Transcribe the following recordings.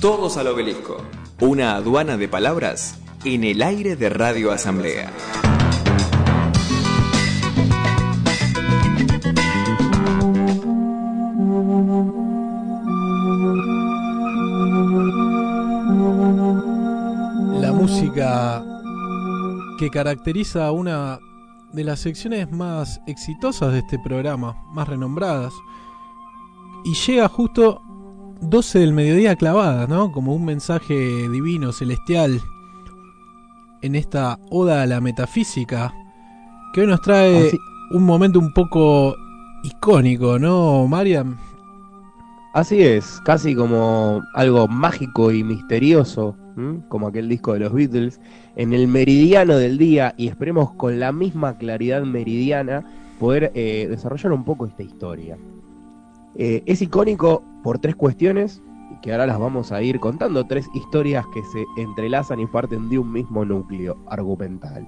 Todos al obelisco. Una aduana de palabras en el aire de Radio Asamblea. La música que caracteriza a una de las secciones más exitosas de este programa, más renombradas, y llega justo 12 del mediodía clavada, ¿no? Como un mensaje divino, celestial, en esta oda a la metafísica, que hoy nos trae Así- un momento un poco icónico, ¿no, Mariam? Así es, casi como algo mágico y misterioso, ¿m? como aquel disco de los Beatles, en el meridiano del día y esperemos con la misma claridad meridiana poder eh, desarrollar un poco esta historia. Eh, es icónico por tres cuestiones que ahora las vamos a ir contando, tres historias que se entrelazan y parten de un mismo núcleo argumental.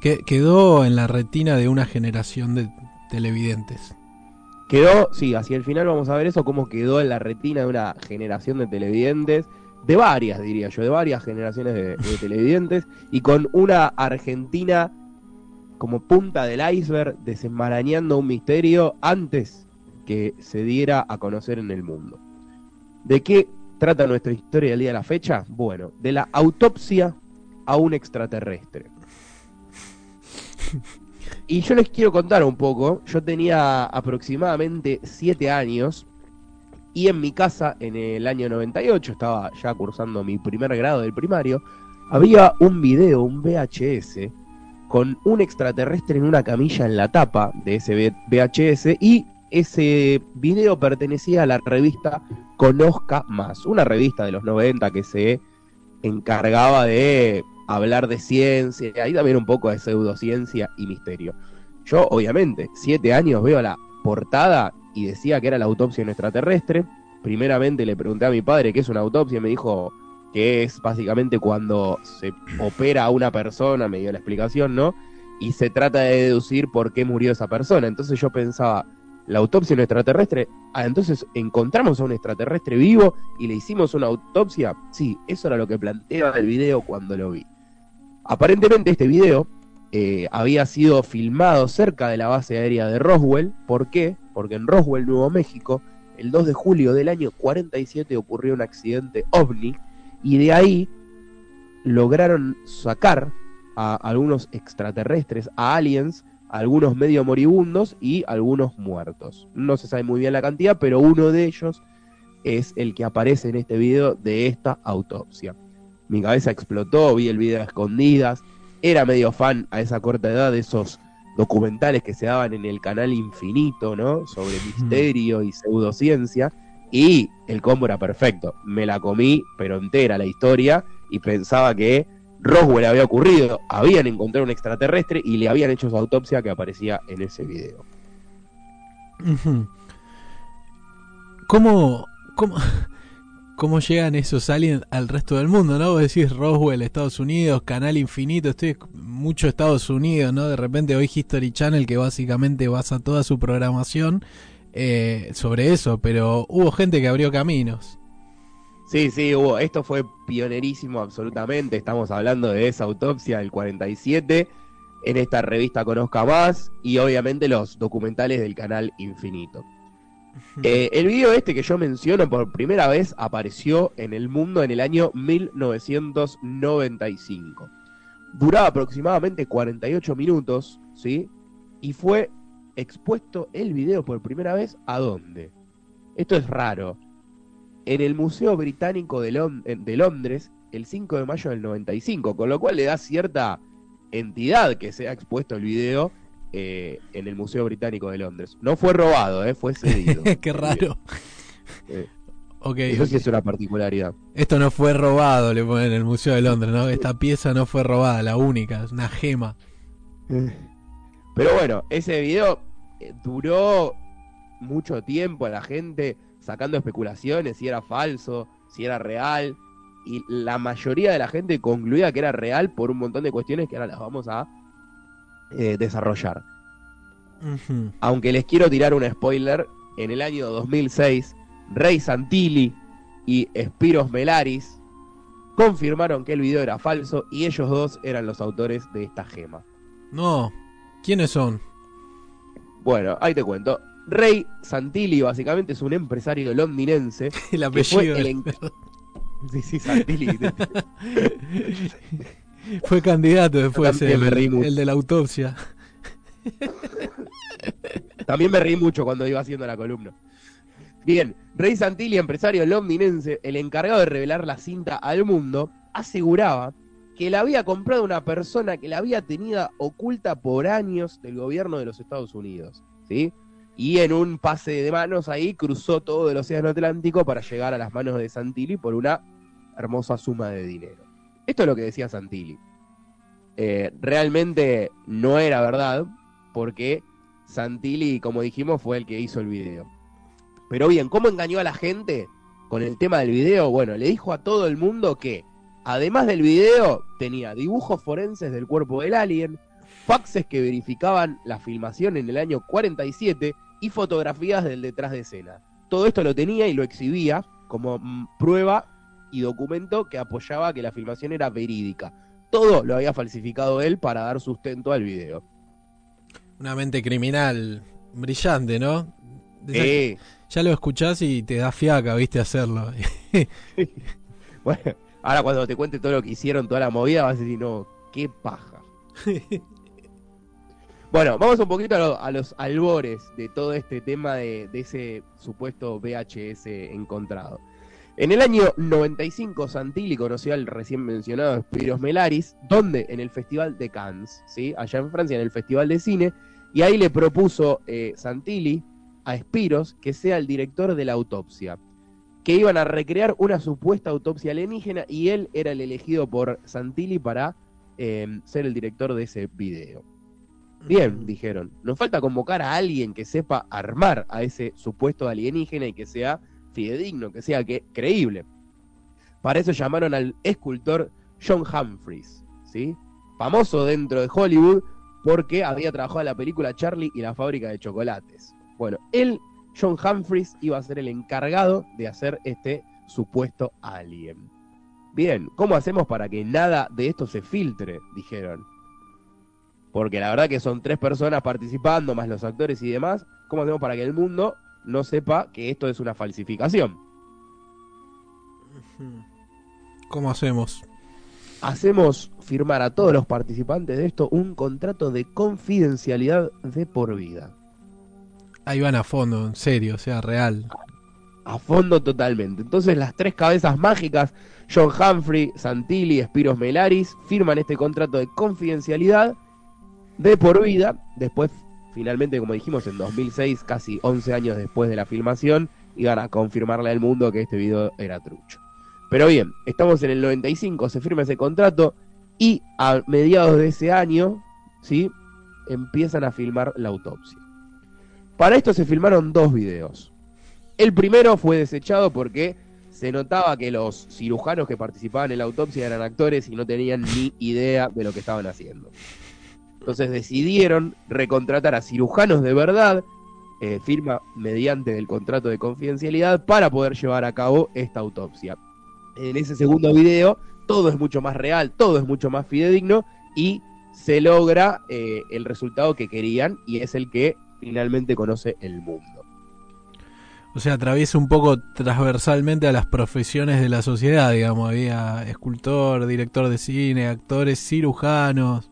Que quedó en la retina de una generación de televidentes. Quedó, sí, hacia el final vamos a ver eso, cómo quedó en la retina de una generación de televidentes, de varias, diría yo, de varias generaciones de, de televidentes, y con una Argentina como punta del iceberg, desenmarañando un misterio antes que se diera a conocer en el mundo. ¿De qué trata nuestra historia del día de la fecha? Bueno, de la autopsia a un extraterrestre. Y yo les quiero contar un poco. Yo tenía aproximadamente 7 años y en mi casa, en el año 98, estaba ya cursando mi primer grado del primario, había un video, un VHS, con un extraterrestre en una camilla en la tapa de ese VHS y ese video pertenecía a la revista Conozca Más, una revista de los 90 que se encargaba de hablar de ciencia y también un poco de pseudociencia y misterio. Yo, obviamente, siete años veo la portada y decía que era la autopsia de un extraterrestre. Primeramente le pregunté a mi padre qué es una autopsia y me dijo que es básicamente cuando se opera a una persona, me dio la explicación, ¿no? Y se trata de deducir por qué murió esa persona. Entonces yo pensaba, la autopsia de un extraterrestre, ah, entonces encontramos a un extraterrestre vivo y le hicimos una autopsia. Sí, eso era lo que planteaba el video cuando lo vi. Aparentemente este video eh, había sido filmado cerca de la base aérea de Roswell. ¿Por qué? Porque en Roswell, Nuevo México, el 2 de julio del año 47 ocurrió un accidente ovni y de ahí lograron sacar a algunos extraterrestres, a aliens, a algunos medio moribundos y algunos muertos. No se sabe muy bien la cantidad, pero uno de ellos es el que aparece en este video de esta autopsia. Mi cabeza explotó, vi el video a escondidas, era medio fan a esa corta edad de esos documentales que se daban en el canal Infinito, ¿no? Sobre misterio y pseudociencia. Y el combo era perfecto. Me la comí, pero entera la historia, y pensaba que Roswell había ocurrido, habían encontrado un extraterrestre y le habían hecho su autopsia que aparecía en ese video. ¿Cómo, cómo, cómo llegan esos aliens al resto del mundo, no? Vos decís Roswell, Estados Unidos, Canal Infinito, estoy mucho Estados Unidos, ¿no? De repente hoy History Channel que básicamente basa toda su programación eh, sobre eso, pero hubo gente que abrió caminos. Sí, sí, hubo. Esto fue pionerísimo absolutamente. Estamos hablando de esa autopsia del 47 en esta revista Conozca Más y obviamente los documentales del canal Infinito. Eh, el video este que yo menciono por primera vez apareció en el mundo en el año 1995. Duraba aproximadamente 48 minutos, ¿sí? Y fue expuesto el video por primera vez a dónde. Esto es raro. En el Museo Británico de, de Londres el 5 de mayo del 95, con lo cual le da cierta entidad que se ha expuesto el video eh, en el Museo Británico de Londres. No fue robado, eh, fue cedido. Qué raro. Eh, Eso sí es una particularidad. Esto no fue robado, le ponen en el Museo de Londres, ¿no? Esta pieza no fue robada, la única, es una gema. Pero bueno, ese video eh, duró mucho tiempo a la gente sacando especulaciones si era falso, si era real. Y la mayoría de la gente concluía que era real por un montón de cuestiones que ahora las vamos a eh, desarrollar. Aunque les quiero tirar un spoiler, en el año 2006 Rey Santilli y Spiros Melaris confirmaron que el video era falso y ellos dos eran los autores de esta gema. No, ¿quiénes son? Bueno, ahí te cuento. Rey Santilli básicamente es un empresario londinense. El que apellido. fue el Sí, sí, Santilli. Fue candidato después el, el de la autopsia. También me reí mucho cuando iba haciendo la columna. Bien, Rey Santilli, empresario londinense, el encargado de revelar la cinta al mundo, aseguraba que la había comprado una persona que la había tenida oculta por años del gobierno de los Estados Unidos, ¿sí? Y en un pase de manos ahí cruzó todo el océano Atlántico para llegar a las manos de Santilli por una hermosa suma de dinero. Esto es lo que decía Santilli. Eh, realmente no era verdad, porque Santilli, como dijimos, fue el que hizo el video. Pero bien, ¿cómo engañó a la gente con el tema del video? Bueno, le dijo a todo el mundo que, además del video, tenía dibujos forenses del cuerpo del alien, faxes que verificaban la filmación en el año 47 y fotografías del detrás de escena. Todo esto lo tenía y lo exhibía como mm, prueba y documento que apoyaba que la filmación era verídica. Todo lo había falsificado él para dar sustento al video. Una mente criminal brillante, ¿no? Eh, Ya lo escuchás y te da fiaca, viste, hacerlo. Bueno, ahora cuando te cuente todo lo que hicieron, toda la movida, vas a decir, no, qué paja. bueno, vamos un poquito a, lo- a los albores de todo este tema de, de ese supuesto VHS encontrado. En el año 95, Santilli conoció al recién mencionado Spiros Melaris, donde en el Festival de Cannes, ¿sí? allá en Francia, en el Festival de Cine, y ahí le propuso eh, Santilli a Spiros que sea el director de la autopsia que iban a recrear una supuesta autopsia alienígena y él era el elegido por Santilli para eh, ser el director de ese video. Bien, dijeron, nos falta convocar a alguien que sepa armar a ese supuesto alienígena y que sea fidedigno, que sea que, creíble. Para eso llamaron al escultor John Humphreys, ¿sí? famoso dentro de Hollywood porque había trabajado en la película Charlie y la fábrica de chocolates. Bueno, él John Humphreys iba a ser el encargado de hacer este supuesto alien. Bien, ¿cómo hacemos para que nada de esto se filtre? Dijeron. Porque la verdad que son tres personas participando, más los actores y demás. ¿Cómo hacemos para que el mundo no sepa que esto es una falsificación? ¿Cómo hacemos? Hacemos firmar a todos los participantes de esto un contrato de confidencialidad de por vida. Ahí van a fondo, en serio, o sea, real. a fondo totalmente. Entonces las tres cabezas mágicas, John Humphrey, Santilli y Spiros Melaris, firman este contrato de confidencialidad de por vida. Después, finalmente, como dijimos, en 2006, casi 11 años después de la filmación, iban a confirmarle al mundo que este video era trucho. Pero bien, estamos en el 95, se firma ese contrato y a mediados de ese año, ¿sí? Empiezan a filmar la autopsia. Para esto se filmaron dos videos. El primero fue desechado porque se notaba que los cirujanos que participaban en la autopsia eran actores y no tenían ni idea de lo que estaban haciendo. Entonces decidieron recontratar a cirujanos de verdad, eh, firma mediante del contrato de confidencialidad, para poder llevar a cabo esta autopsia. En ese segundo video todo es mucho más real, todo es mucho más fidedigno y se logra eh, el resultado que querían y es el que finalmente conoce el mundo. O sea, atraviesa un poco transversalmente a las profesiones de la sociedad, digamos. Había escultor, director de cine, actores, cirujanos.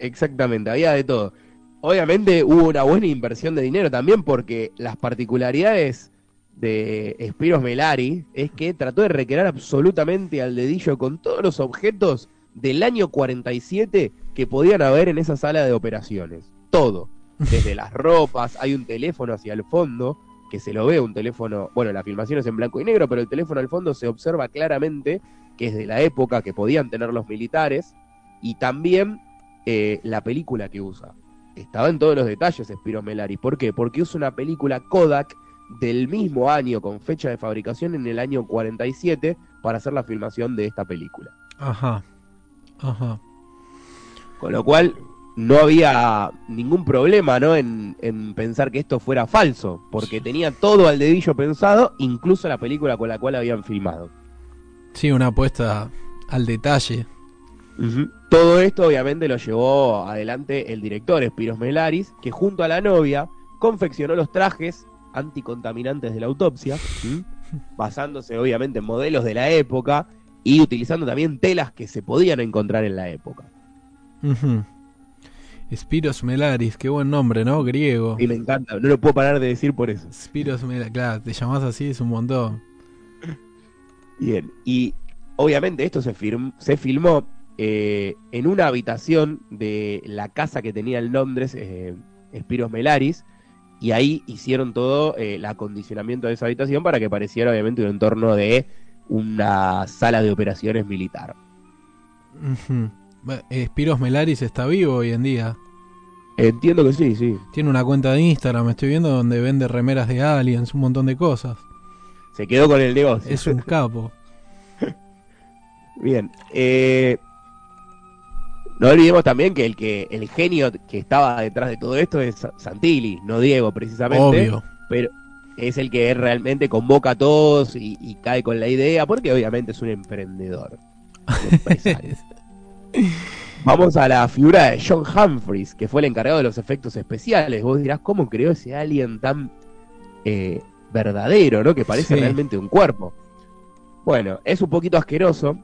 Exactamente, había de todo. Obviamente hubo una buena inversión de dinero también porque las particularidades de Spiros Melari es que trató de recrear absolutamente al dedillo con todos los objetos del año 47 que podían haber en esa sala de operaciones. Todo. Desde las ropas, hay un teléfono hacia el fondo, que se lo ve, un teléfono, bueno, la filmación es en blanco y negro, pero el teléfono al fondo se observa claramente que es de la época que podían tener los militares y también eh, la película que usa. Estaba en todos los detalles Spiro Melari. ¿Por qué? Porque usa una película Kodak del mismo año, con fecha de fabricación en el año 47, para hacer la filmación de esta película. Ajá. Ajá. Con lo cual, no había ningún problema ¿no? En, en pensar que esto fuera falso, porque tenía todo al dedillo pensado, incluso la película con la cual habían filmado. Sí, una apuesta al detalle. Todo esto obviamente lo llevó adelante el director Spiros Melaris, que junto a la novia confeccionó los trajes anticontaminantes de la autopsia, basándose obviamente en modelos de la época y utilizando también telas que se podían encontrar en la época. Spiros Melaris, qué buen nombre, ¿no? Griego. Y me encanta, no lo puedo parar de decir por eso. Spiros Melaris, claro, te llamás así, es un montón. Bien, y obviamente esto se, se filmó eh, en una habitación de la casa que tenía en Londres eh, Spiros Melaris, y ahí hicieron todo eh, el acondicionamiento de esa habitación para que pareciera obviamente un entorno de una sala de operaciones militar. Spiros Melaris está vivo hoy en día. Entiendo que sí, sí. Tiene una cuenta de Instagram, estoy viendo, donde vende remeras de aliens, un montón de cosas. Se quedó con el negocio. Es un capo. Bien. Eh, no olvidemos también que el que el genio que estaba detrás de todo esto es Santilli, no Diego precisamente. Obvio. Pero es el que realmente convoca a todos y, cae con la idea, porque obviamente es un emprendedor. Vamos a la figura de John Humphreys, que fue el encargado de los efectos especiales. Vos dirás, ¿cómo creó ese alien tan eh, verdadero, ¿no? Que parece realmente un cuerpo. Bueno, es un poquito asqueroso,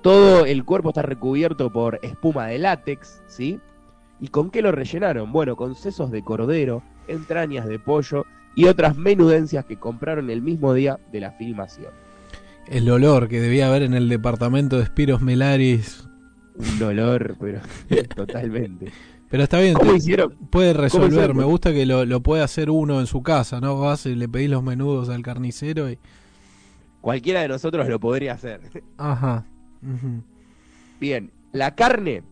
todo el cuerpo está recubierto por espuma de látex, ¿sí? ¿Y con qué lo rellenaron? Bueno, con sesos de cordero, entrañas de pollo y otras menudencias que compraron el mismo día de la filmación. El olor que debía haber en el departamento de Spiros Melaris. Un olor, pero totalmente. Pero está bien, ¿Cómo hicieron? puede resolver. Me gusta que lo, lo, puede hacer uno en su casa, ¿no? Vas y le pedís los menudos al carnicero y. Cualquiera de nosotros lo podría hacer. Ajá. Bien, la carne,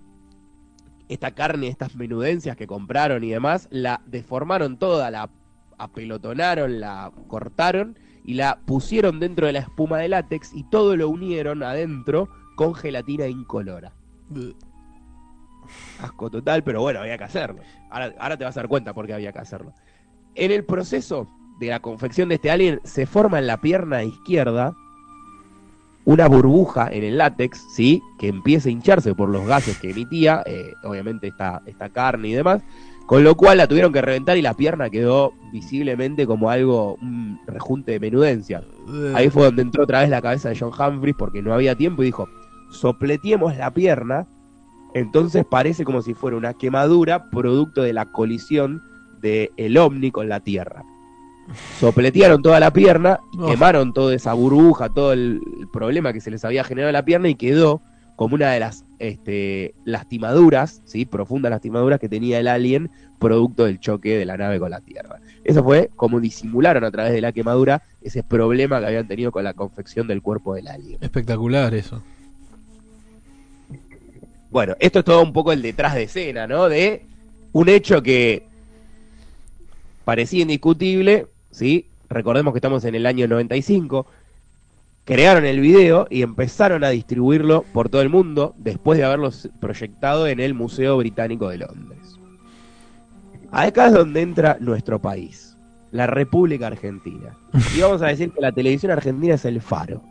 esta carne, estas menudencias que compraron y demás, la deformaron toda, la apelotonaron, la cortaron y la pusieron dentro de la espuma de látex y todo lo unieron adentro con gelatina incolora. Asco total, pero bueno, había que hacerlo. Ahora, te vas a dar cuenta por qué había que hacerlo. En el proceso de la confección de este alien se forma en la pierna izquierda una burbuja en el látex, ¿sí? Que empieza a hincharse por los gases que emitía, eh, obviamente esta, esta carne y demás, con lo cual la tuvieron que reventar y la pierna quedó visiblemente como algo, un rejunte de menudencia. Ahí fue donde entró otra vez la cabeza de John Humphries porque no había tiempo y dijo, sopletiemos la pierna, entonces parece como si fuera una quemadura producto de la colisión del el ovni con la Tierra sopletearon toda la pierna, quemaron toda esa burbuja, todo el, problema que se les había generado en la pierna y quedó como una de las este, lastimaduras, ¿sí? profundas lastimaduras que tenía el alien producto del choque de la nave con la Tierra. Eso fue como disimularon a través de la quemadura ese problema que habían tenido con la confección del cuerpo del alien. Espectacular eso. Bueno, esto es todo un poco el detrás de escena, ¿no? De un hecho que parecía indiscutible, ¿sí? Recordemos que estamos en el año 95. Crearon el video y empezaron a distribuirlo por todo el mundo después de haberlo proyectado en el Museo Británico de Londres. Acá es donde entra nuestro país, la República Argentina. Y vamos a decir que la televisión argentina es el faro.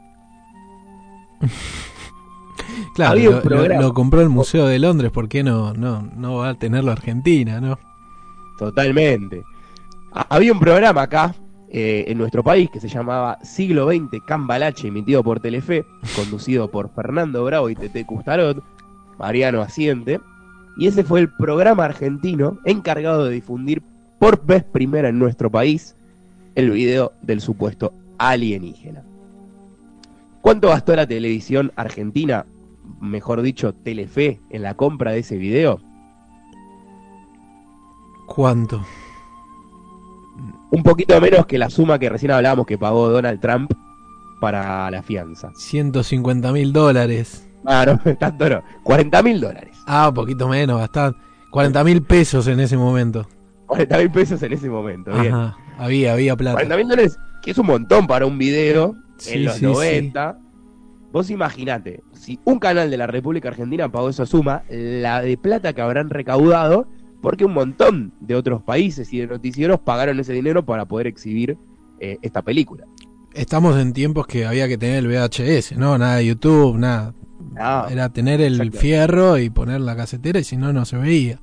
Claro, lo, compró el Museo de Londres, ¿por qué no, no, no va a tenerlo Argentina, no? Totalmente. Había un programa acá eh, en nuestro país que se llamaba Siglo XX Cambalache, emitido por Telefe, conducido por Fernando Bravo y Tete Custarot, Mariano Asiente, y ese fue el programa argentino encargado de difundir por vez primera en nuestro país el video del supuesto alienígena. ¿Cuánto gastó la televisión argentina, mejor dicho, Telefe, en la compra de ese video? ¿Cuánto? un poquito menos que la suma que recién hablábamos que pagó Donald Trump para la fianza. 150 mil dólares. Ah, no, tanto no. 40 mil dólares. Ah, un poquito menos, bastante. 40 mil pesos en ese momento. 40 mil pesos en ese momento, bien. había, había plata. 40 mil dólares, que es un montón para un video en los 90. Vos imaginate, si un canal de la República Argentina pagó esa suma, la de plata que habrán recaudado, porque un montón de otros países y de noticieros pagaron ese dinero para poder exhibir eh, esta película. Estamos en tiempos que había que tener el VHS, ¿no? Nada de YouTube, nada. Era tener el fierro y poner la casetera y si no, no se veía.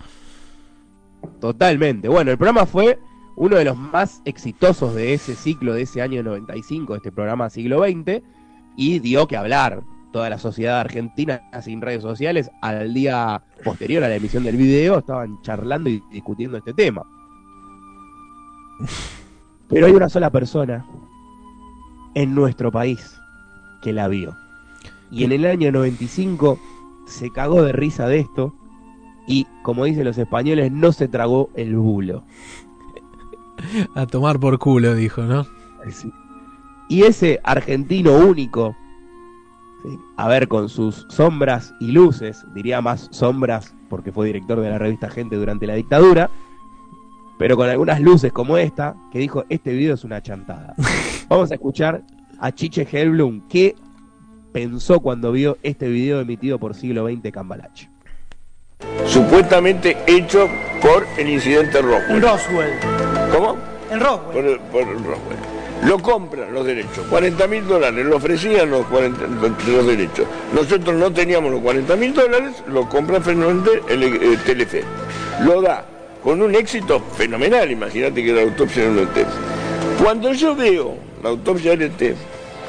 Totalmente. Bueno, el programa fue uno de los más exitosos de ese ciclo, de ese año 95, este programa siglo XX, y dio que hablar. Toda la sociedad argentina sin redes sociales, al día posterior a la emisión del video, estaban charlando y discutiendo este tema. Pero hay una sola persona en nuestro país que la vio. Y en el año 95 se cagó de risa de esto y, como dicen los españoles, no se tragó el bulo. A tomar por culo, dijo, ¿no? Y ese argentino único, ¿sí? a ver, con sus sombras y luces, diría más sombras porque fue director de la revista Gente durante la dictadura, pero con algunas luces como esta, que dijo, este video es una chantada. Vamos a escuchar a Chiche Helblum, que pensó cuando vio este video emitido por siglo XX Cambalache. supuestamente hecho por el incidente En Roswell. Roswell. ¿Cómo? En Roswell. Por, por Roswell. Lo compran los derechos, 40 mil dólares, lo ofrecían los, 40 los- los derechos. Nosotros no teníamos los 40 mil dólares, lo compra Fernández el, eh, Telefe. Lo da con un éxito fenomenal, imagínate que la autopsia de un ET. Cuando yo veo la autopsia del ET,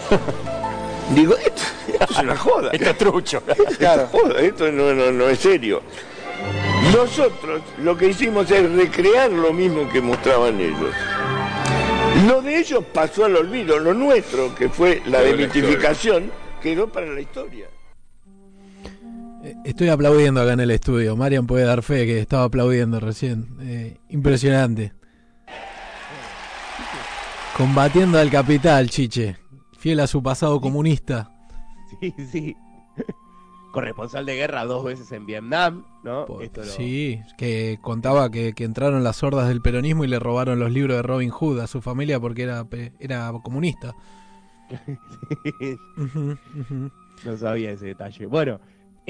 digo, esto, esto es una joda. Esto es trucho. Claro. Joda, esto no, no, no es serio. Nosotros lo que hicimos es recrear lo mismo que mostraban ellos. Lo de ellos pasó al olvido, lo nuestro, que fue la Quedó en la demitificación, quedó para la historia. Eh, Estoy aplaudiendo acá en el estudio. Marian puede dar fe que estaba aplaudiendo recién. Eh, impresionante. Combatiendo al capital, Chiche. Fiel a su pasado comunista. Sí, sí. Corresponsal de guerra dos veces en Vietnam, ¿no? Po- Esto lo- Sí, que contaba que, que entraron las hordas del peronismo y le robaron los libros de Robin Hood a su familia porque era, era comunista. No sabía ese detalle. Bueno,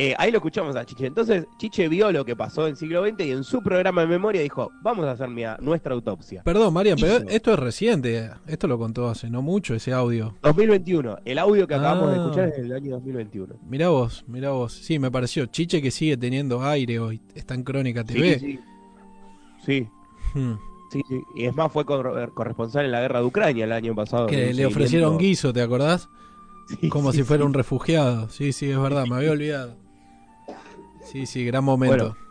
eh, ahí lo escuchamos a Chiche. Entonces, Chiche vio lo que pasó en siglo XX y en su programa de memoria dijo, vamos a hacer mi- nuestra autopsia. Perdón, Marian, pero esto es reciente. Esto lo contó hace no mucho, ese audio. 2021. El audio que acabamos de Ah. escuchar es del año 2021. Mirá vos, mirá vos. Sí, me pareció. Chiche que sigue teniendo aire hoy. Está en Crónica TV. Sí, sí. Sí, Hmm. sí, sí. Y es más, fue cor- corresponsal en la guerra de Ucrania el año pasado. Que le ofrecieron guiso, ¿te acordás? Sí, Como si fuera un refugiado. Sí, sí, es verdad, me había olvidado. Sí, sí, gran momento. Bueno.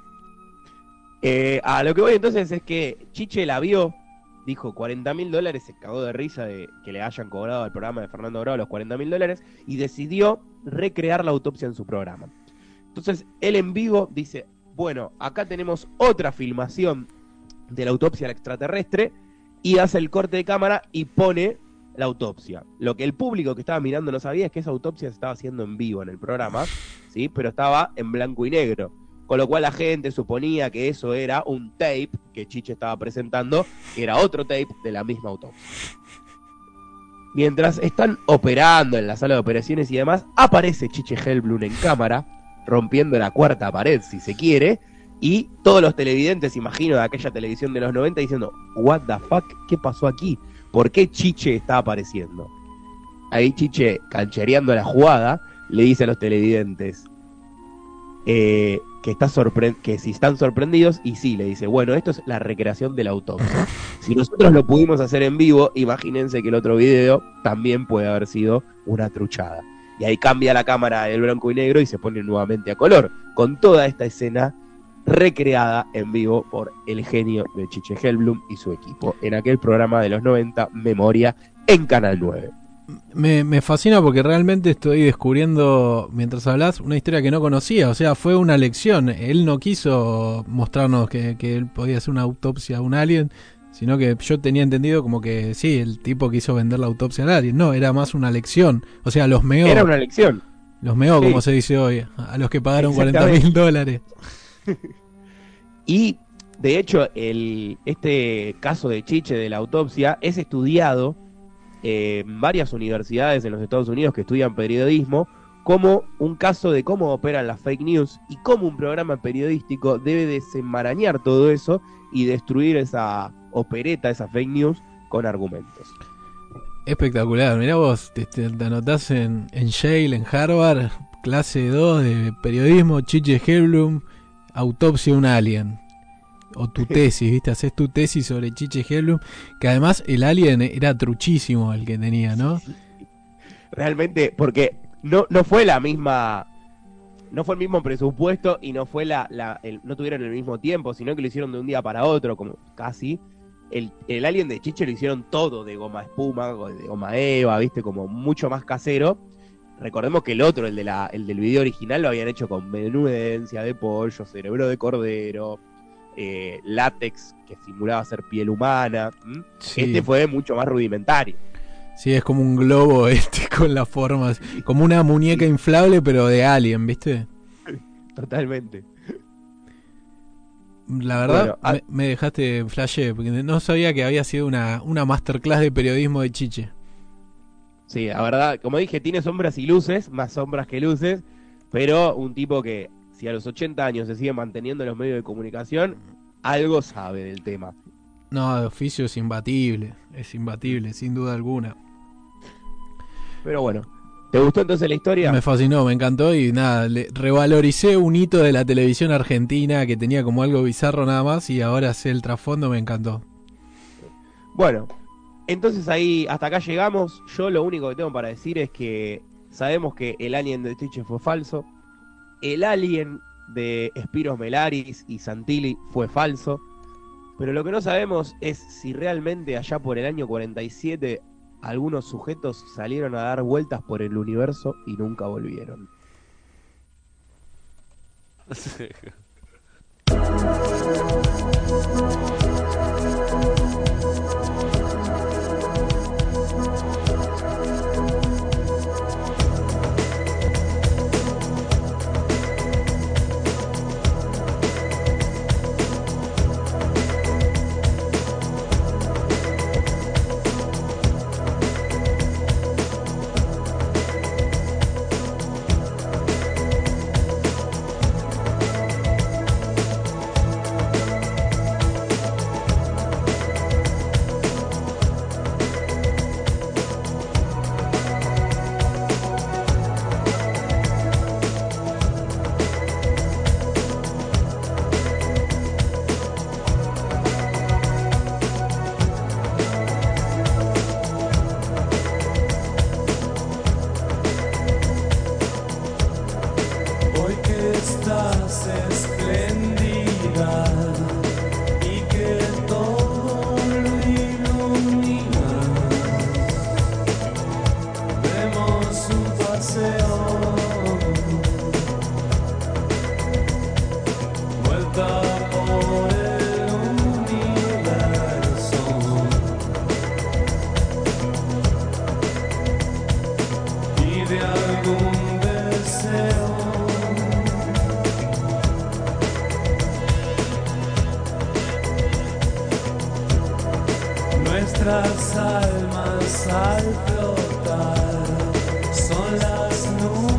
Eh, a lo que voy entonces es que Chiche la vio, dijo 40 mil dólares, se cagó de risa de que le hayan cobrado al programa de Fernando Bravo los 40 mil dólares y decidió recrear la autopsia en su programa. Entonces él en vivo dice, bueno, acá tenemos otra filmación de la autopsia al extraterrestre y hace el corte de cámara y pone la autopsia. Lo que el público que estaba mirando no sabía es que esa autopsia se estaba haciendo en vivo en el programa, ¿sí? pero estaba en blanco y negro. Con lo cual la gente suponía que eso era un tape que Chiche estaba presentando, que era otro tape de la misma autopsia. Mientras están operando en la sala de operaciones y demás, aparece Chiche Hellblum en cámara, rompiendo la cuarta pared, si se quiere, y todos los televidentes, imagino, de aquella televisión de los 90 diciendo, what the fuck, ¿qué pasó aquí? ¿Por qué Chiche está apareciendo? Ahí Chiche, canchereando la jugada, le dice a los televidentes, eh, que, está sorpre- que si están sorprendidos, y sí, le dice, bueno, esto es la recreación de la autopsia. Si nosotros lo pudimos hacer en vivo, imagínense que el otro video también puede haber sido una truchada. Y ahí cambia la cámara del blanco y negro y se pone nuevamente a color, con toda esta escena recreada en vivo por el genio de Chiche Hellblum y su equipo en aquel programa de los 90, Memoria, en Canal 9. Me, me fascina porque realmente estoy descubriendo, mientras hablas, una historia que no conocía. O sea, fue una lección. Él no quiso mostrarnos que, que él podía hacer una autopsia a un alien, sino que yo tenía entendido como que sí, el tipo quiso vender la autopsia al alien. No, era más una lección. O sea, los meó. Era una lección. Los meó, Sí. como se dice hoy, a los que pagaron 40 Exactamente. mil dólares. Y de hecho, el, este caso de Chiche de la autopsia es estudiado eh, varias universidades en los Estados Unidos que estudian periodismo como un caso de cómo operan las fake news y cómo un programa periodístico debe desenmarañar todo eso y destruir esa opereta, esa fake news con argumentos. Espectacular, mirá vos, te, te- anotás en, en Yale, en Harvard, clase 2 de periodismo, Chiche Hellblum, autopsia un alien. O tu tesis, ¿viste? Haces tu tesis sobre Chiche Hellblum, que además el alien era truchísimo el que tenía, ¿no? Realmente, porque no, no fue la misma, no fue el mismo presupuesto y no fue la, la no tuvieron el mismo tiempo, sino que lo hicieron de un día para otro, como casi. El, el alien de Chiche lo hicieron todo de goma espuma, de goma eva, viste, como mucho más casero. Recordemos que el otro, el, de la, el del video original, lo habían hecho con menudencia de pollo, cerebro de cordero, eh, látex que simulaba ser piel humana. Este fue mucho más rudimentario. sí, es como un globo este con las formas, como una muñeca inflable pero de alien, ¿viste? Totalmente. La verdad, Bueno, me, me dejaste flashé, porque no sabía que había sido una, una masterclass de periodismo de Chiche. Sí, la verdad, como dije, tiene sombras y luces, más sombras que luces, pero un tipo que si a los 80 años se sigue manteniendo en los medios de comunicación, algo sabe del tema. No, de oficio es imbatible, es imbatible, sin duda alguna. Pero bueno, ¿te gustó entonces la historia? Me fascinó, me encantó y nada, le revaloricé un hito de la televisión argentina que tenía como algo bizarro nada más y ahora sé el trasfondo, me encantó. Bueno, entonces ahí hasta acá llegamos. Yo lo único que tengo para decir es que sabemos que el alien de Tiche fue falso. El alien de Spiros Melaris y Santilli fue falso. Pero lo que no sabemos es si realmente allá por el año 47 algunos sujetos salieron a dar vueltas por el universo y nunca volvieron. Nuestras almas al flotar. Son las nubes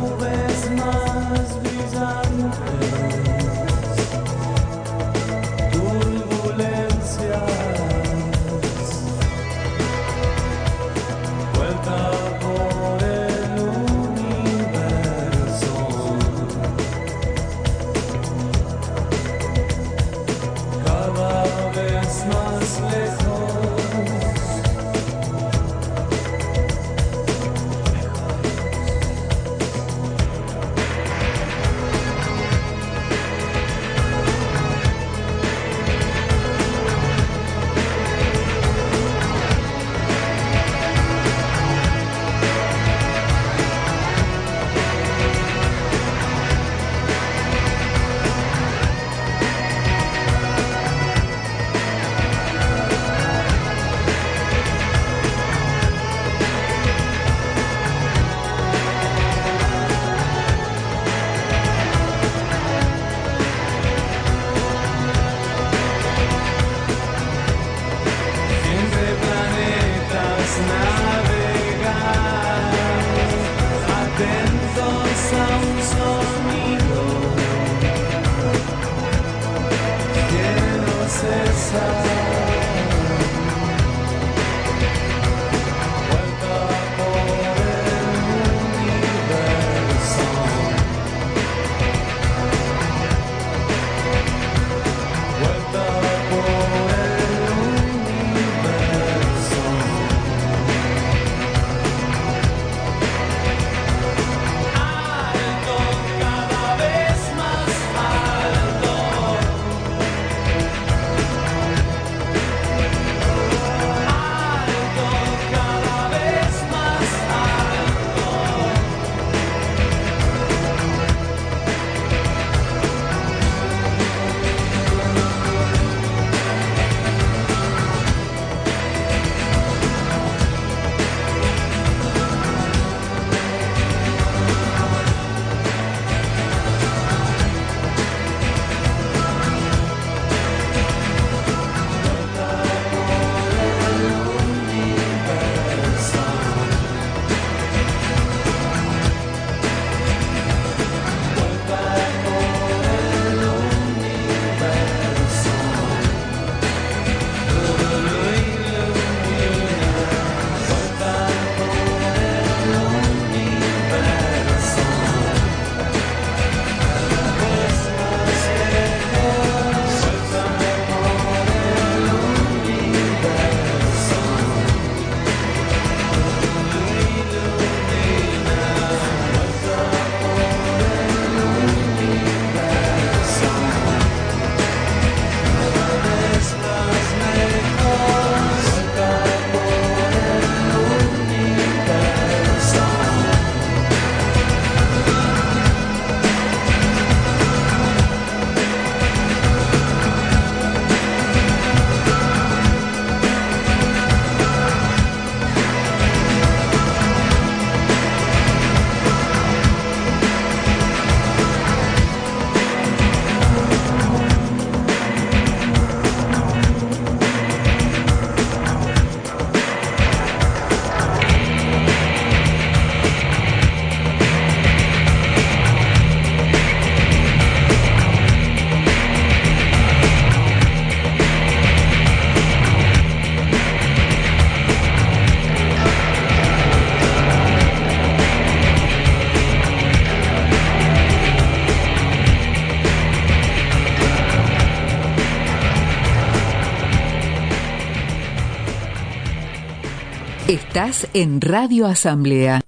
En Radio Asamblea.